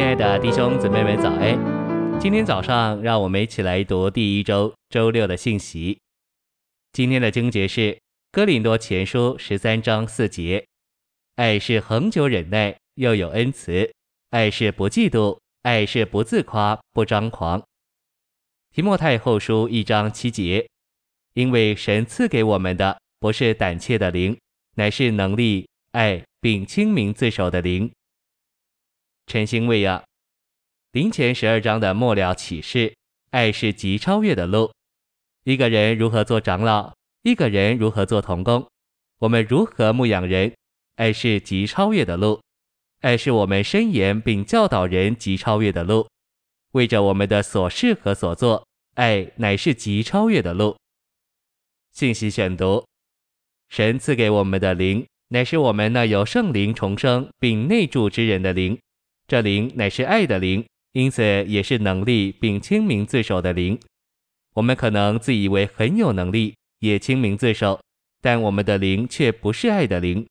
亲爱的弟兄姊妹们，早安！今天早上，让我们一起来读第一周周六的信息。今天的经节是《哥林多前书》十三章四节：“爱是恒久忍耐，又有恩慈；爱是不嫉妒，爱是不自夸，不张狂。”《提摩太后书》一章七节：“因为神赐给我们的不是胆怯的灵，乃是能力、爱并清明自守的灵。”晨星喂养，林前十二章的末了启示，爱是极超越的路。一个人如何做长老，一个人如何做童工，我们如何牧养人，爱是极超越的路。爱是我们申言并教导人极超越的路。为着我们的所事和所做，爱乃是极超越的路。信息选读：神赐给我们的灵，乃是我们那有圣灵重生并内住之人的灵。这灵乃是爱的灵，因此也是能力并清明自守的灵。我们可能自以为很有能力，也清明自守，但我们的灵却不是爱的灵。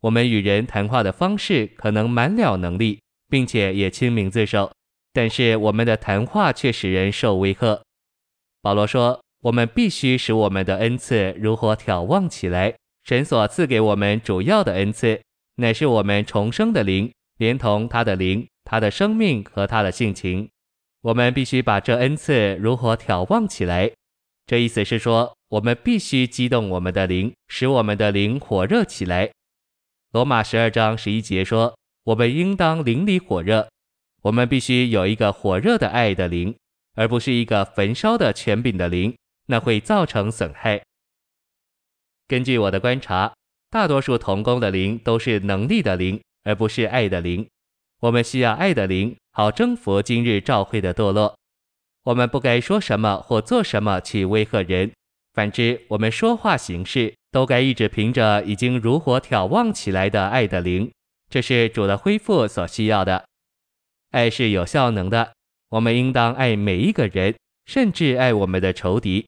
我们与人谈话的方式可能满了能力，并且也清明自守，但是我们的谈话却使人受威吓。保罗说，我们必须使我们的恩赐如火挑旺起来。神所赐给我们主要的恩赐，乃是我们重生的灵。连同他的灵、他的生命和他的性情，我们必须把这恩赐如何眺望起来。这意思是说，我们必须激动我们的灵，使我们的灵火热起来。罗马十二章十一节说，我们应当灵里火热。我们必须有一个火热的爱的灵，而不是一个焚烧的权柄的灵，那会造成损害。根据我的观察，大多数童工的灵都是能力的灵。而不是爱的灵，我们需要爱的灵，好征服今日教会的堕落。我们不该说什么或做什么去威吓人，反之，我们说话行事都该一直凭着已经如火挑旺起来的爱的灵。这是主的恢复所需要的。爱是有效能的，我们应当爱每一个人，甚至爱我们的仇敌。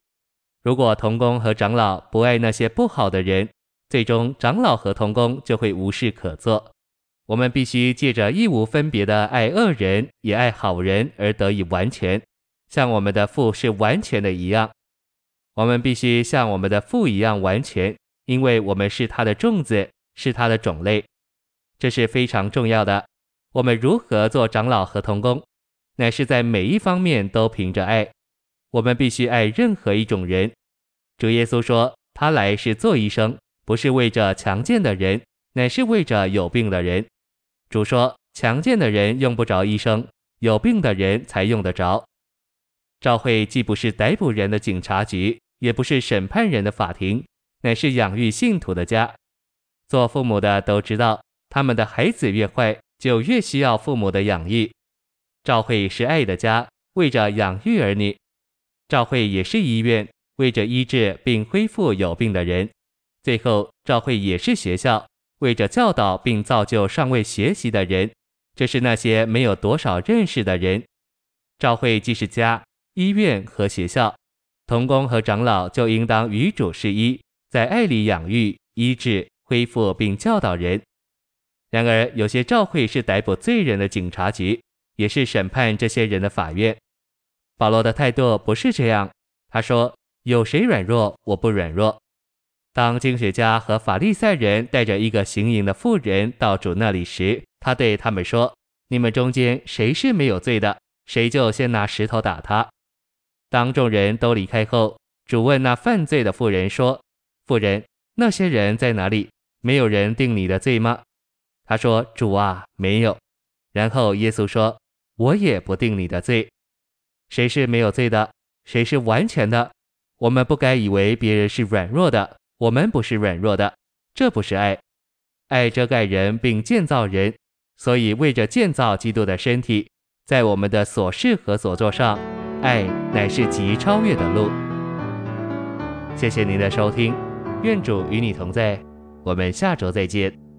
如果童工和长老不爱那些不好的人，最终长老和童工就会无事可做。我们必须借着义无分别的爱恶人，也爱好人而得以完全，像我们的父是完全的一样。我们必须像我们的父一样完全，因为我们是他的种子，是他的种类。这是非常重要的。我们如何做长老和同工，乃是在每一方面都凭着爱。我们必须爱任何一种人。主耶稣说，他来是做医生，不是为着强健的人，乃是为着有病的人。主说：“强健的人用不着医生，有病的人才用得着。赵会既不是逮捕人的警察局，也不是审判人的法庭，乃是养育信徒的家。做父母的都知道，他们的孩子越坏，就越需要父母的养育。赵会是爱的家，为着养育儿女；赵会也是医院，为着医治并恢复有病的人。最后，赵会也是学校。”为着教导并造就尚未学习的人，这是那些没有多少认识的人。教会既是家、医院和学校，童工和长老就应当与主是一，在爱里养育、医治、恢复并教导人。然而，有些教会是逮捕罪人的警察局，也是审判这些人的法院。保罗的态度不是这样，他说：“有谁软弱，我不软弱。”当经学家和法利赛人带着一个行淫的妇人到主那里时，他对他们说：“你们中间谁是没有罪的，谁就先拿石头打他。”当众人都离开后，主问那犯罪的妇人说：“妇人，那些人在哪里？没有人定你的罪吗？”他说：“主啊，没有。”然后耶稣说：“我也不定你的罪。谁是没有罪的？谁是完全的？我们不该以为别人是软弱的。”我们不是软弱的，这不是爱。爱遮盖人并建造人，所以为着建造基督的身体，在我们的所事和所作上，爱乃是极超越的路。谢谢您的收听，愿主与你同在，我们下周再见。